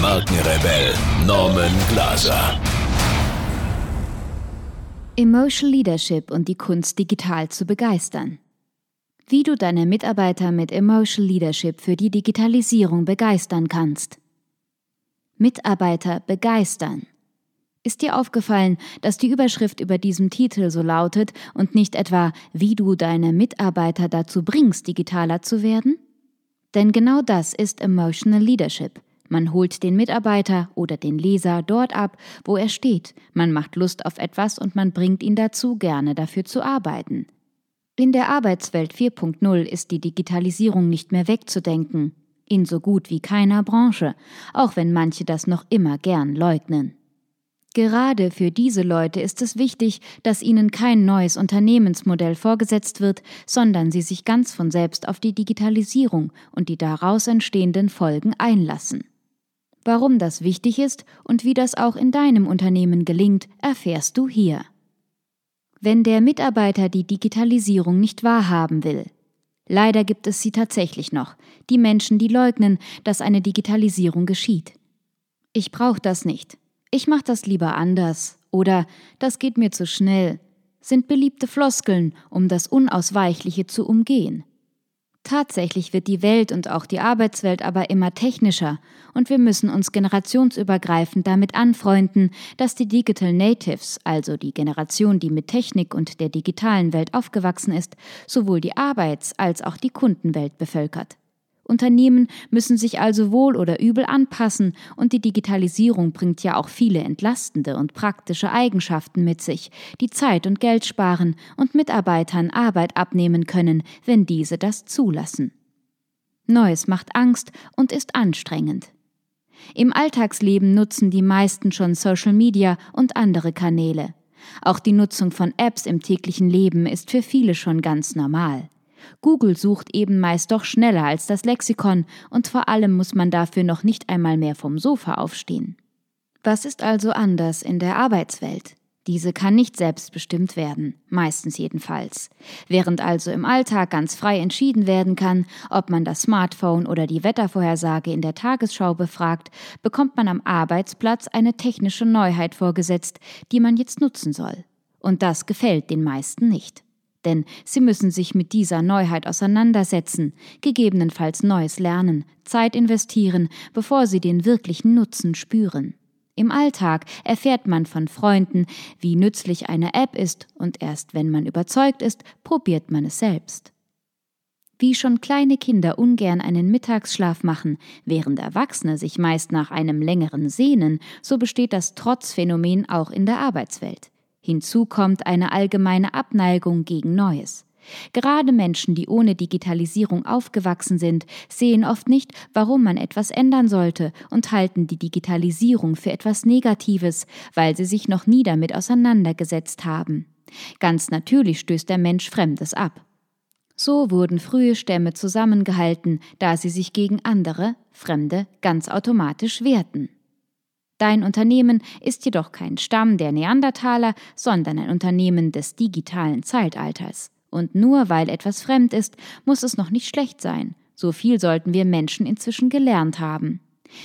Markenrebell Norman Glaser. Emotional Leadership und die Kunst, digital zu begeistern. Wie du deine Mitarbeiter mit Emotional Leadership für die Digitalisierung begeistern kannst. Mitarbeiter begeistern. Ist dir aufgefallen, dass die Überschrift über diesem Titel so lautet und nicht etwa, wie du deine Mitarbeiter dazu bringst, digitaler zu werden? Denn genau das ist Emotional Leadership. Man holt den Mitarbeiter oder den Leser dort ab, wo er steht, man macht Lust auf etwas und man bringt ihn dazu, gerne dafür zu arbeiten. In der Arbeitswelt 4.0 ist die Digitalisierung nicht mehr wegzudenken, in so gut wie keiner Branche, auch wenn manche das noch immer gern leugnen. Gerade für diese Leute ist es wichtig, dass ihnen kein neues Unternehmensmodell vorgesetzt wird, sondern sie sich ganz von selbst auf die Digitalisierung und die daraus entstehenden Folgen einlassen. Warum das wichtig ist und wie das auch in deinem Unternehmen gelingt, erfährst du hier. Wenn der Mitarbeiter die Digitalisierung nicht wahrhaben will, leider gibt es sie tatsächlich noch, die Menschen, die leugnen, dass eine Digitalisierung geschieht. Ich brauche das nicht ich mach das lieber anders oder das geht mir zu schnell, sind beliebte Floskeln, um das Unausweichliche zu umgehen. Tatsächlich wird die Welt und auch die Arbeitswelt aber immer technischer und wir müssen uns generationsübergreifend damit anfreunden, dass die Digital Natives, also die Generation, die mit Technik und der digitalen Welt aufgewachsen ist, sowohl die Arbeits- als auch die Kundenwelt bevölkert. Unternehmen müssen sich also wohl oder übel anpassen, und die Digitalisierung bringt ja auch viele entlastende und praktische Eigenschaften mit sich, die Zeit und Geld sparen und Mitarbeitern Arbeit abnehmen können, wenn diese das zulassen. Neues macht Angst und ist anstrengend. Im Alltagsleben nutzen die meisten schon Social Media und andere Kanäle. Auch die Nutzung von Apps im täglichen Leben ist für viele schon ganz normal. Google sucht eben meist doch schneller als das Lexikon und vor allem muss man dafür noch nicht einmal mehr vom Sofa aufstehen. Was ist also anders in der Arbeitswelt? Diese kann nicht selbstbestimmt werden, meistens jedenfalls. Während also im Alltag ganz frei entschieden werden kann, ob man das Smartphone oder die Wettervorhersage in der Tagesschau befragt, bekommt man am Arbeitsplatz eine technische Neuheit vorgesetzt, die man jetzt nutzen soll. Und das gefällt den meisten nicht denn sie müssen sich mit dieser Neuheit auseinandersetzen, gegebenenfalls Neues lernen, Zeit investieren, bevor sie den wirklichen Nutzen spüren. Im Alltag erfährt man von Freunden, wie nützlich eine App ist, und erst wenn man überzeugt ist, probiert man es selbst. Wie schon kleine Kinder ungern einen Mittagsschlaf machen, während Erwachsene sich meist nach einem längeren sehnen, so besteht das Trotzphänomen auch in der Arbeitswelt. Hinzu kommt eine allgemeine Abneigung gegen Neues. Gerade Menschen, die ohne Digitalisierung aufgewachsen sind, sehen oft nicht, warum man etwas ändern sollte und halten die Digitalisierung für etwas Negatives, weil sie sich noch nie damit auseinandergesetzt haben. Ganz natürlich stößt der Mensch Fremdes ab. So wurden frühe Stämme zusammengehalten, da sie sich gegen andere, Fremde, ganz automatisch wehrten. Dein Unternehmen ist jedoch kein Stamm der Neandertaler, sondern ein Unternehmen des digitalen Zeitalters. Und nur weil etwas fremd ist, muss es noch nicht schlecht sein. So viel sollten wir Menschen inzwischen gelernt haben.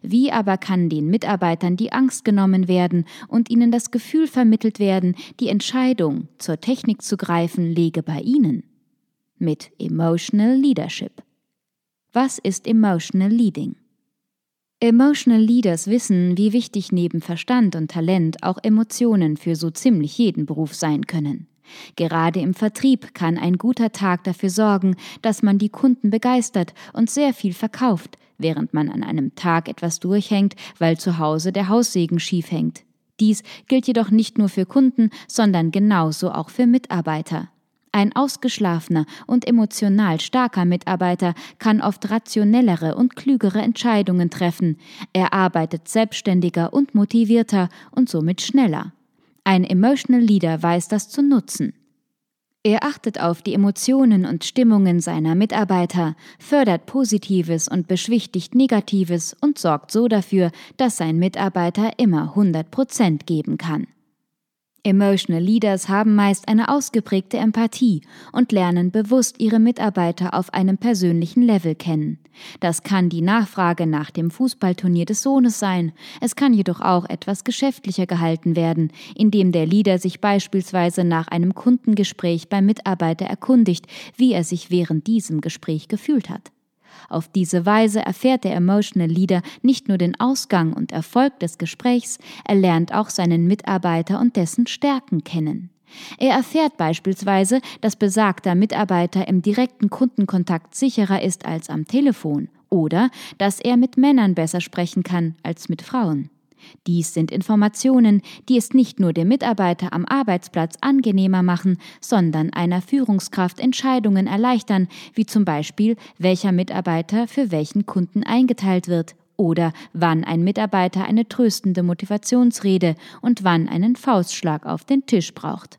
Wie aber kann den Mitarbeitern die Angst genommen werden und ihnen das Gefühl vermittelt werden, die Entscheidung, zur Technik zu greifen, lege bei ihnen? Mit Emotional Leadership. Was ist Emotional Leading? Emotional Leaders wissen, wie wichtig neben Verstand und Talent auch Emotionen für so ziemlich jeden Beruf sein können. Gerade im Vertrieb kann ein guter Tag dafür sorgen, dass man die Kunden begeistert und sehr viel verkauft, während man an einem Tag etwas durchhängt, weil zu Hause der Haussegen schief hängt. Dies gilt jedoch nicht nur für Kunden, sondern genauso auch für Mitarbeiter. Ein ausgeschlafener und emotional starker Mitarbeiter kann oft rationellere und klügere Entscheidungen treffen. Er arbeitet selbstständiger und motivierter und somit schneller. Ein Emotional Leader weiß das zu nutzen. Er achtet auf die Emotionen und Stimmungen seiner Mitarbeiter, fördert Positives und beschwichtigt Negatives und sorgt so dafür, dass sein Mitarbeiter immer 100 Prozent geben kann. Emotional Leaders haben meist eine ausgeprägte Empathie und lernen bewusst ihre Mitarbeiter auf einem persönlichen Level kennen. Das kann die Nachfrage nach dem Fußballturnier des Sohnes sein. Es kann jedoch auch etwas geschäftlicher gehalten werden, indem der Leader sich beispielsweise nach einem Kundengespräch beim Mitarbeiter erkundigt, wie er sich während diesem Gespräch gefühlt hat. Auf diese Weise erfährt der Emotional Leader nicht nur den Ausgang und Erfolg des Gesprächs, er lernt auch seinen Mitarbeiter und dessen Stärken kennen. Er erfährt beispielsweise, dass besagter Mitarbeiter im direkten Kundenkontakt sicherer ist als am Telefon oder dass er mit Männern besser sprechen kann als mit Frauen. Dies sind Informationen, die es nicht nur dem Mitarbeiter am Arbeitsplatz angenehmer machen, sondern einer Führungskraft Entscheidungen erleichtern, wie zum Beispiel, welcher Mitarbeiter für welchen Kunden eingeteilt wird oder wann ein Mitarbeiter eine tröstende Motivationsrede und wann einen Faustschlag auf den Tisch braucht.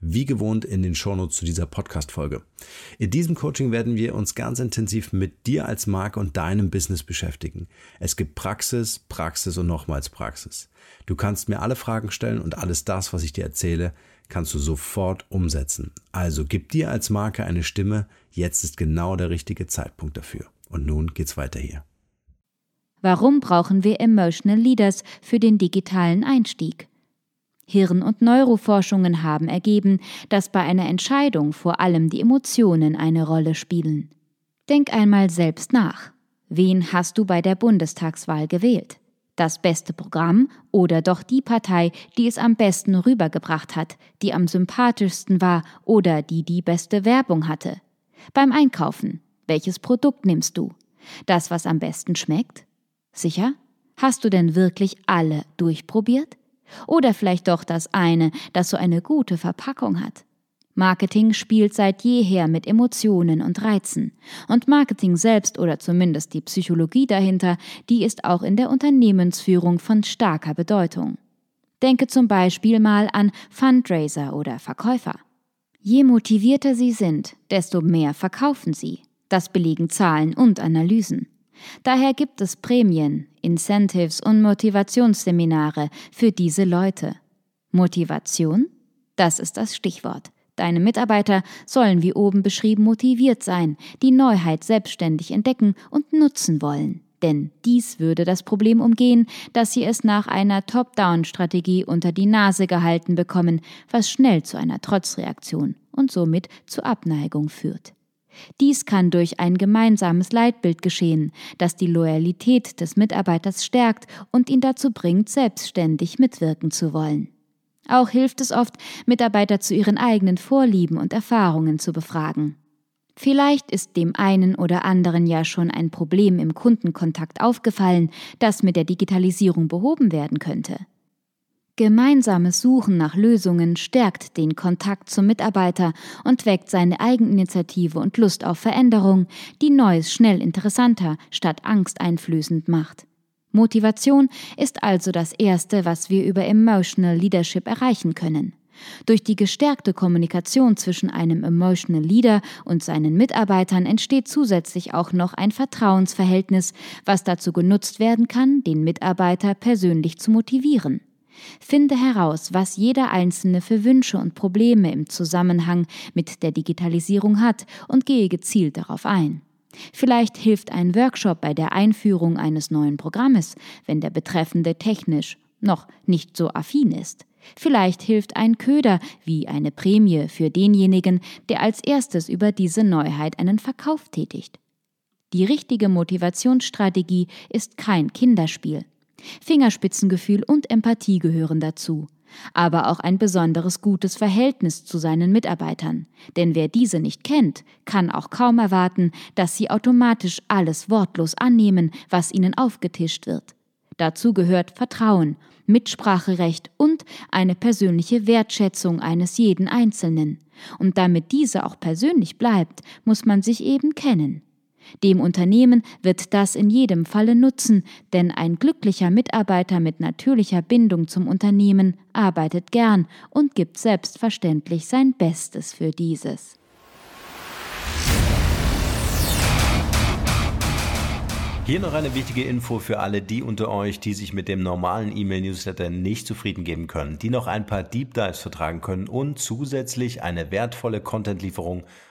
wie gewohnt in den Shownotes zu dieser Podcast-Folge. In diesem Coaching werden wir uns ganz intensiv mit dir als Marke und deinem Business beschäftigen. Es gibt Praxis, Praxis und nochmals Praxis. Du kannst mir alle Fragen stellen und alles das, was ich dir erzähle, kannst du sofort umsetzen. Also gib dir als Marke eine Stimme. Jetzt ist genau der richtige Zeitpunkt dafür. Und nun geht's weiter hier. Warum brauchen wir Emotional Leaders für den digitalen Einstieg? Hirn- und Neuroforschungen haben ergeben, dass bei einer Entscheidung vor allem die Emotionen eine Rolle spielen. Denk einmal selbst nach. Wen hast du bei der Bundestagswahl gewählt? Das beste Programm oder doch die Partei, die es am besten rübergebracht hat, die am sympathischsten war oder die die beste Werbung hatte? Beim Einkaufen, welches Produkt nimmst du? Das, was am besten schmeckt? Sicher? Hast du denn wirklich alle durchprobiert? Oder vielleicht doch das eine, das so eine gute Verpackung hat. Marketing spielt seit jeher mit Emotionen und Reizen. Und Marketing selbst oder zumindest die Psychologie dahinter, die ist auch in der Unternehmensführung von starker Bedeutung. Denke zum Beispiel mal an Fundraiser oder Verkäufer. Je motivierter sie sind, desto mehr verkaufen sie. Das belegen Zahlen und Analysen. Daher gibt es Prämien, Incentives und Motivationsseminare für diese Leute. Motivation? Das ist das Stichwort. Deine Mitarbeiter sollen wie oben beschrieben motiviert sein, die Neuheit selbstständig entdecken und nutzen wollen. Denn dies würde das Problem umgehen, dass sie es nach einer Top-Down-Strategie unter die Nase gehalten bekommen, was schnell zu einer Trotzreaktion und somit zu Abneigung führt. Dies kann durch ein gemeinsames Leitbild geschehen, das die Loyalität des Mitarbeiters stärkt und ihn dazu bringt, selbstständig mitwirken zu wollen. Auch hilft es oft, Mitarbeiter zu ihren eigenen Vorlieben und Erfahrungen zu befragen. Vielleicht ist dem einen oder anderen ja schon ein Problem im Kundenkontakt aufgefallen, das mit der Digitalisierung behoben werden könnte. Gemeinsames Suchen nach Lösungen stärkt den Kontakt zum Mitarbeiter und weckt seine Eigeninitiative und Lust auf Veränderung, die Neues schnell interessanter statt angsteinflößend macht. Motivation ist also das Erste, was wir über Emotional Leadership erreichen können. Durch die gestärkte Kommunikation zwischen einem Emotional Leader und seinen Mitarbeitern entsteht zusätzlich auch noch ein Vertrauensverhältnis, was dazu genutzt werden kann, den Mitarbeiter persönlich zu motivieren. Finde heraus, was jeder Einzelne für Wünsche und Probleme im Zusammenhang mit der Digitalisierung hat und gehe gezielt darauf ein. Vielleicht hilft ein Workshop bei der Einführung eines neuen Programmes, wenn der Betreffende technisch noch nicht so affin ist. Vielleicht hilft ein Köder wie eine Prämie für denjenigen, der als erstes über diese Neuheit einen Verkauf tätigt. Die richtige Motivationsstrategie ist kein Kinderspiel. Fingerspitzengefühl und Empathie gehören dazu, aber auch ein besonderes gutes Verhältnis zu seinen Mitarbeitern, denn wer diese nicht kennt, kann auch kaum erwarten, dass sie automatisch alles wortlos annehmen, was ihnen aufgetischt wird. Dazu gehört Vertrauen, Mitspracherecht und eine persönliche Wertschätzung eines jeden Einzelnen. Und damit diese auch persönlich bleibt, muss man sich eben kennen. Dem Unternehmen wird das in jedem Falle nutzen, denn ein glücklicher Mitarbeiter mit natürlicher Bindung zum Unternehmen arbeitet gern und gibt selbstverständlich sein Bestes für dieses. Hier noch eine wichtige Info für alle die unter euch, die sich mit dem normalen E-Mail-Newsletter nicht zufrieden geben können, die noch ein paar Deep Dives vertragen können und zusätzlich eine wertvolle Content-Lieferung